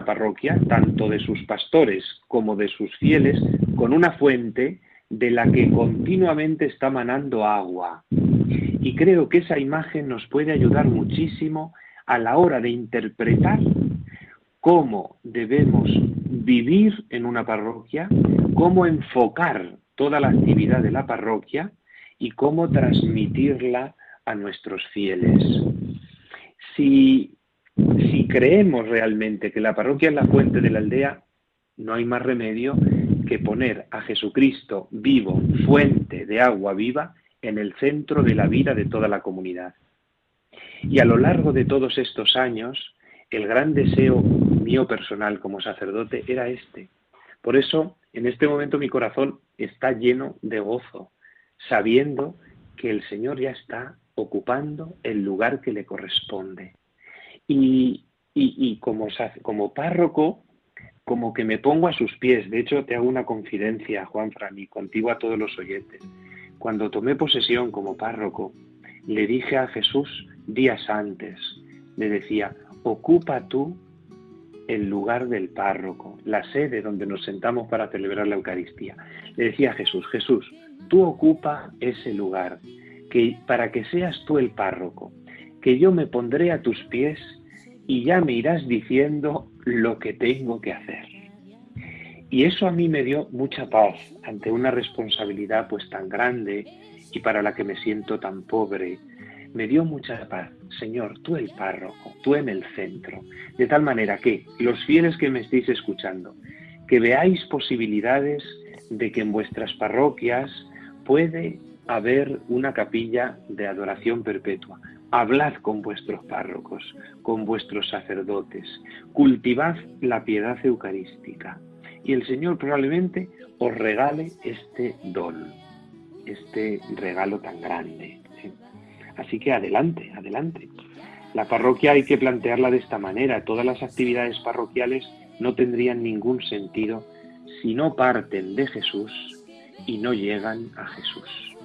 parroquia, tanto de sus pastores como de sus fieles, con una fuente de la que continuamente está manando agua. Y creo que esa imagen nos puede ayudar muchísimo a la hora de interpretar cómo debemos vivir en una parroquia, cómo enfocar toda la actividad de la parroquia y cómo transmitirla a nuestros fieles. Si si creemos realmente que la parroquia es la fuente de la aldea, no hay más remedio que poner a Jesucristo vivo, fuente de agua viva, en el centro de la vida de toda la comunidad. Y a lo largo de todos estos años, el gran deseo mío personal como sacerdote era este. Por eso, en este momento mi corazón está lleno de gozo, sabiendo que el Señor ya está ocupando el lugar que le corresponde. Y, y, como, como párroco, como que me pongo a sus pies. De hecho, te hago una confidencia, Juan Fran, y contigo a todos los oyentes. Cuando tomé posesión como párroco, le dije a Jesús días antes, le decía, ocupa tú el lugar del párroco, la sede donde nos sentamos para celebrar la Eucaristía. Le decía a Jesús, Jesús, tú ocupa ese lugar, que para que seas tú el párroco, que yo me pondré a tus pies y ya me irás diciendo lo que tengo que hacer. Y eso a mí me dio mucha paz ante una responsabilidad pues tan grande y para la que me siento tan pobre. Me dio mucha paz. Señor, tú el párroco, tú en el centro. De tal manera que los fieles que me estéis escuchando, que veáis posibilidades de que en vuestras parroquias puede haber una capilla de adoración perpetua, Hablad con vuestros párrocos, con vuestros sacerdotes, cultivad la piedad eucarística y el Señor probablemente os regale este don, este regalo tan grande. Así que adelante, adelante. La parroquia hay que plantearla de esta manera. Todas las actividades parroquiales no tendrían ningún sentido si no parten de Jesús y no llegan a Jesús.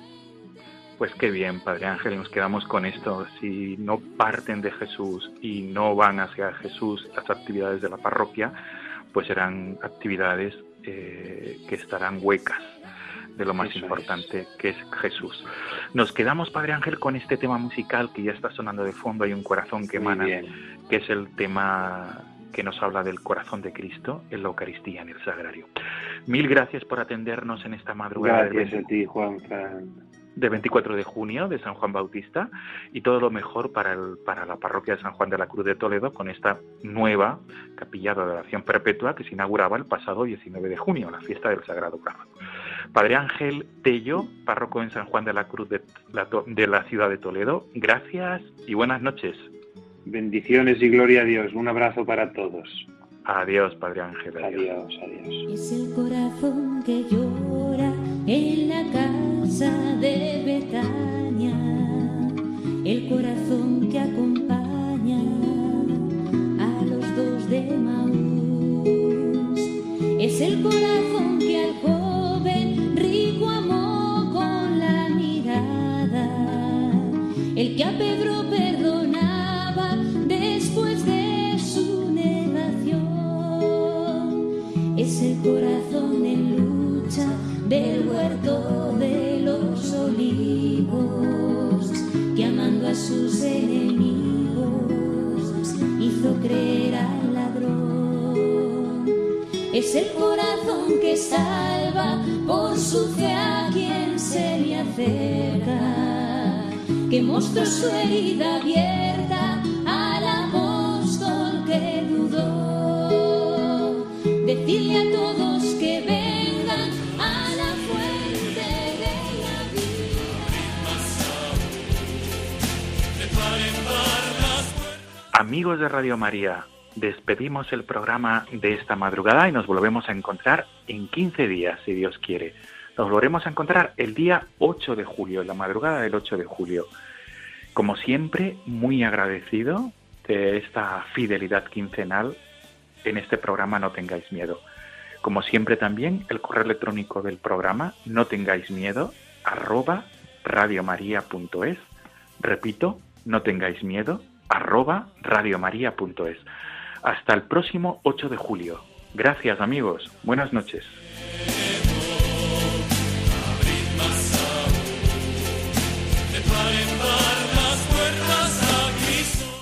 Pues qué bien, Padre Ángel, nos quedamos con esto. Si no parten de Jesús y no van hacia Jesús las actividades de la parroquia, pues serán actividades eh, que estarán huecas de lo más importante que es Jesús. Nos quedamos, Padre Ángel, con este tema musical que ya está sonando de fondo, hay un corazón que emana, que es el tema que nos habla del corazón de Cristo en la Eucaristía, en el Sagrario. Mil gracias por atendernos en esta madrugada. Gracias a ti, Juan de 24 de junio de San Juan Bautista y todo lo mejor para, el, para la parroquia de San Juan de la Cruz de Toledo con esta nueva capilla de adoración perpetua que se inauguraba el pasado 19 de junio, la fiesta del Sagrado Corazón. Padre Ángel Tello, párroco en San Juan de la Cruz de la, de la ciudad de Toledo, gracias y buenas noches. Bendiciones y gloria a Dios. Un abrazo para todos. Adiós, Padre Ángel. Adiós, adiós. Es el corazón que llora en la casa de Betania, el corazón que acompaña a los dos de Maús. Es el corazón que al joven rico amó con la mirada, el que a Pedro perdonaba corazón en lucha del huerto de los olivos, que amando a sus enemigos hizo creer al ladrón. Es el corazón que salva por su fe a quien se le acerca que mostró su herida abierta al apóstol que dudó. Decirle a Amigos de Radio María, despedimos el programa de esta madrugada y nos volvemos a encontrar en 15 días, si Dios quiere. Nos volveremos a encontrar el día 8 de julio, la madrugada del 8 de julio. Como siempre, muy agradecido de esta fidelidad quincenal en este programa No tengáis miedo. Como siempre también, el correo electrónico del programa no tengáis miedo arroba radiomaria.es. Repito, no tengáis miedo arroba radiomaria.es. Hasta el próximo 8 de julio. Gracias amigos. Buenas noches.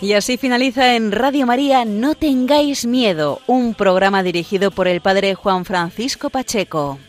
Y así finaliza en Radio María No tengáis miedo, un programa dirigido por el padre Juan Francisco Pacheco.